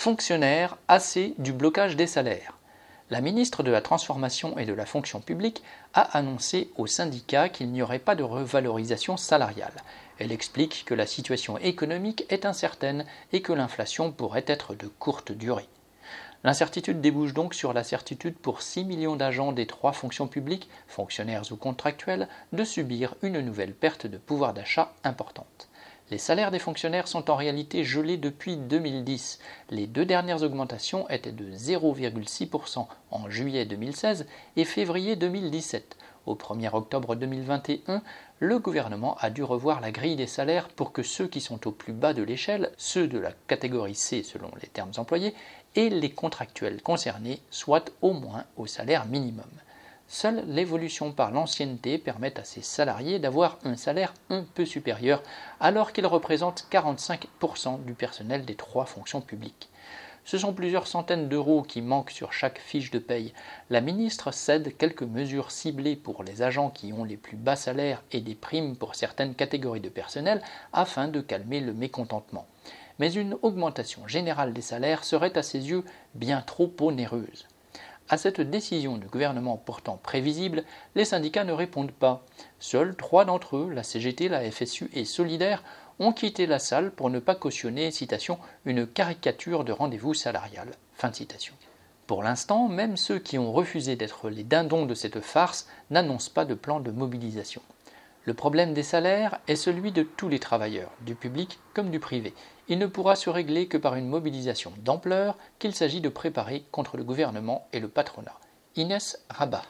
Fonctionnaires, assez du blocage des salaires. La ministre de la Transformation et de la Fonction publique a annoncé aux syndicats qu'il n'y aurait pas de revalorisation salariale. Elle explique que la situation économique est incertaine et que l'inflation pourrait être de courte durée. L'incertitude débouche donc sur la certitude pour 6 millions d'agents des trois fonctions publiques, fonctionnaires ou contractuels, de subir une nouvelle perte de pouvoir d'achat importante. Les salaires des fonctionnaires sont en réalité gelés depuis 2010. Les deux dernières augmentations étaient de 0,6% en juillet 2016 et février 2017. Au 1er octobre 2021, le gouvernement a dû revoir la grille des salaires pour que ceux qui sont au plus bas de l'échelle, ceux de la catégorie C selon les termes employés, et les contractuels concernés soient au moins au salaire minimum. Seule l'évolution par l'ancienneté permet à ces salariés d'avoir un salaire un peu supérieur, alors qu'ils représentent 45% du personnel des trois fonctions publiques. Ce sont plusieurs centaines d'euros qui manquent sur chaque fiche de paye. La ministre cède quelques mesures ciblées pour les agents qui ont les plus bas salaires et des primes pour certaines catégories de personnel afin de calmer le mécontentement. Mais une augmentation générale des salaires serait à ses yeux bien trop onéreuse. À cette décision du gouvernement pourtant prévisible, les syndicats ne répondent pas. Seuls trois d'entre eux, la CGT, la FSU et Solidaire, ont quitté la salle pour ne pas cautionner, une caricature de rendez-vous salarial. Pour l'instant, même ceux qui ont refusé d'être les dindons de cette farce n'annoncent pas de plan de mobilisation. Le problème des salaires est celui de tous les travailleurs, du public comme du privé. Il ne pourra se régler que par une mobilisation d'ampleur qu'il s'agit de préparer contre le gouvernement et le patronat. Inès Rabat.